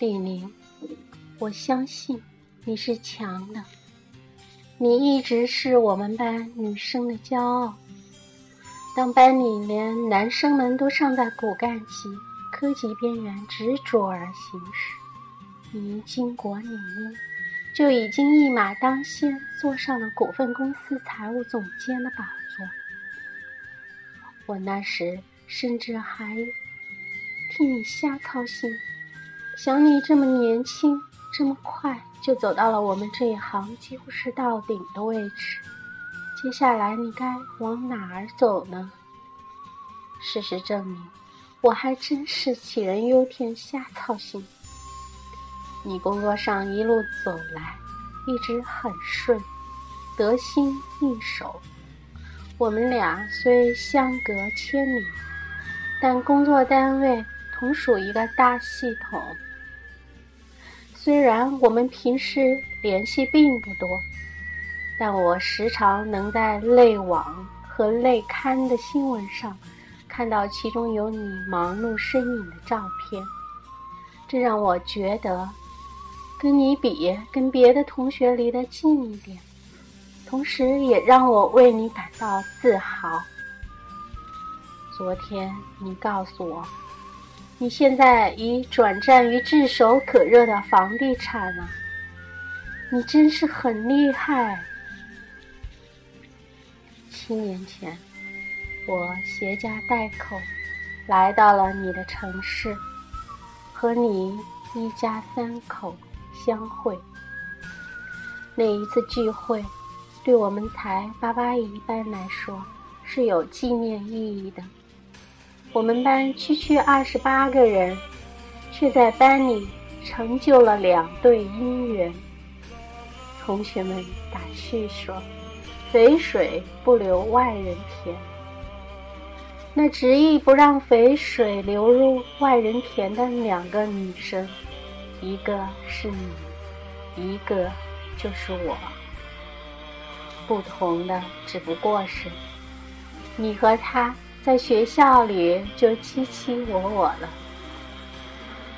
李玲，我相信你是强的，你一直是我们班女生的骄傲。当班里连男生们都尚在骨干级、科级边缘执着而行时，你经过领英，就已经一马当先，坐上了股份公司财务总监的宝座。我那时甚至还替你瞎操心，想你这么年轻，这么快就走到了我们这一行几乎是到顶的位置。接下来你该往哪儿走呢？事实证明，我还真是杞人忧天，瞎操心。你工作上一路走来，一直很顺，得心应手。我们俩虽相隔千里，但工作单位同属一个大系统。虽然我们平时联系并不多。但我时常能在内网和内刊的新闻上看到其中有你忙碌身影的照片，这让我觉得跟你比，跟别的同学离得近一点，同时也让我为你感到自豪。昨天你告诉我，你现在已转战于炙手可热的房地产了，你真是很厉害。七年前，我携家带口来到了你的城市，和你一家三口相会。那一次聚会，对我们才八八一班来说是有纪念意义的。我们班区区二十八个人，却在班里成就了两对姻缘。同学们打趣说。肥水不流外人田，那执意不让肥水流入外人田的两个女生，一个是你，一个就是我。不同的只不过是，你和他在学校里就卿卿我我了，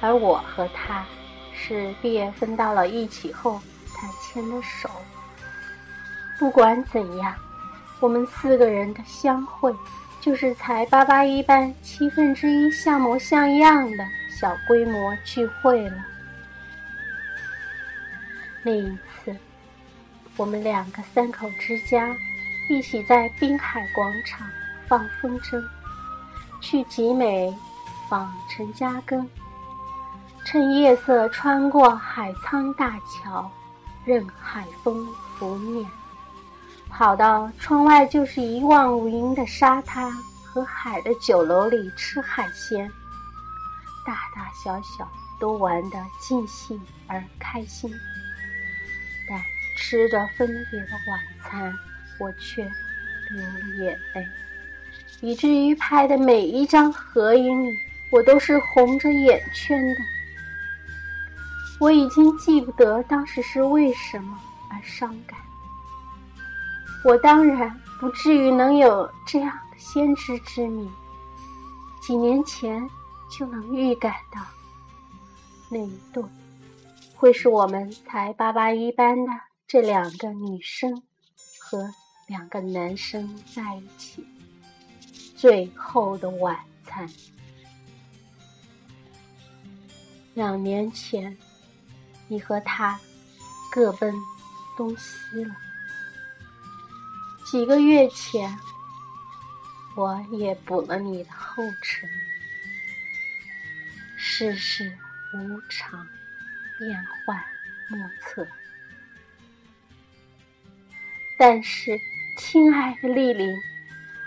而我和他是毕业分到了一起后才牵的手。不管怎样，我们四个人的相会，就是才八八一班七分之一像模像样的小规模聚会了。那一次，我们两个三口之家一起在滨海广场放风筝，去集美访陈嘉庚，趁夜色穿过海沧大桥，任海风拂面。跑到窗外就是一望无垠的沙滩和海的酒楼里吃海鲜，大大小小都玩得尽兴而开心。但吃着分别的晚餐，我却流了眼泪，以至于拍的每一张合影里，我都是红着眼圈的。我已经记不得当时是为什么而伤感。我当然不至于能有这样的先知之明，几年前就能预感到那一对会是我们才八八一班的这两个女生和两个男生在一起最后的晚餐。两年前，你和他各奔东西了。几个月前，我也补了你的后尘。世事无常，变幻莫测。但是，亲爱的丽玲，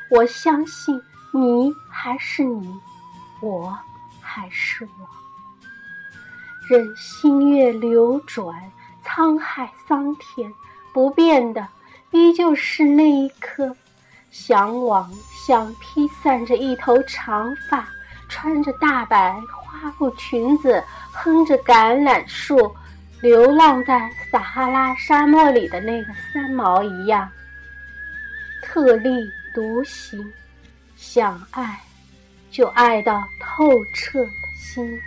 我相信你还是你，我还是我。任星月流转，沧海桑田，不变的。依旧是那一颗向往、像披散着一头长发、穿着大白花布裙子、哼着橄榄树、流浪在撒哈拉沙漠里的那个三毛一样，特立独行，想爱就爱到透彻的心。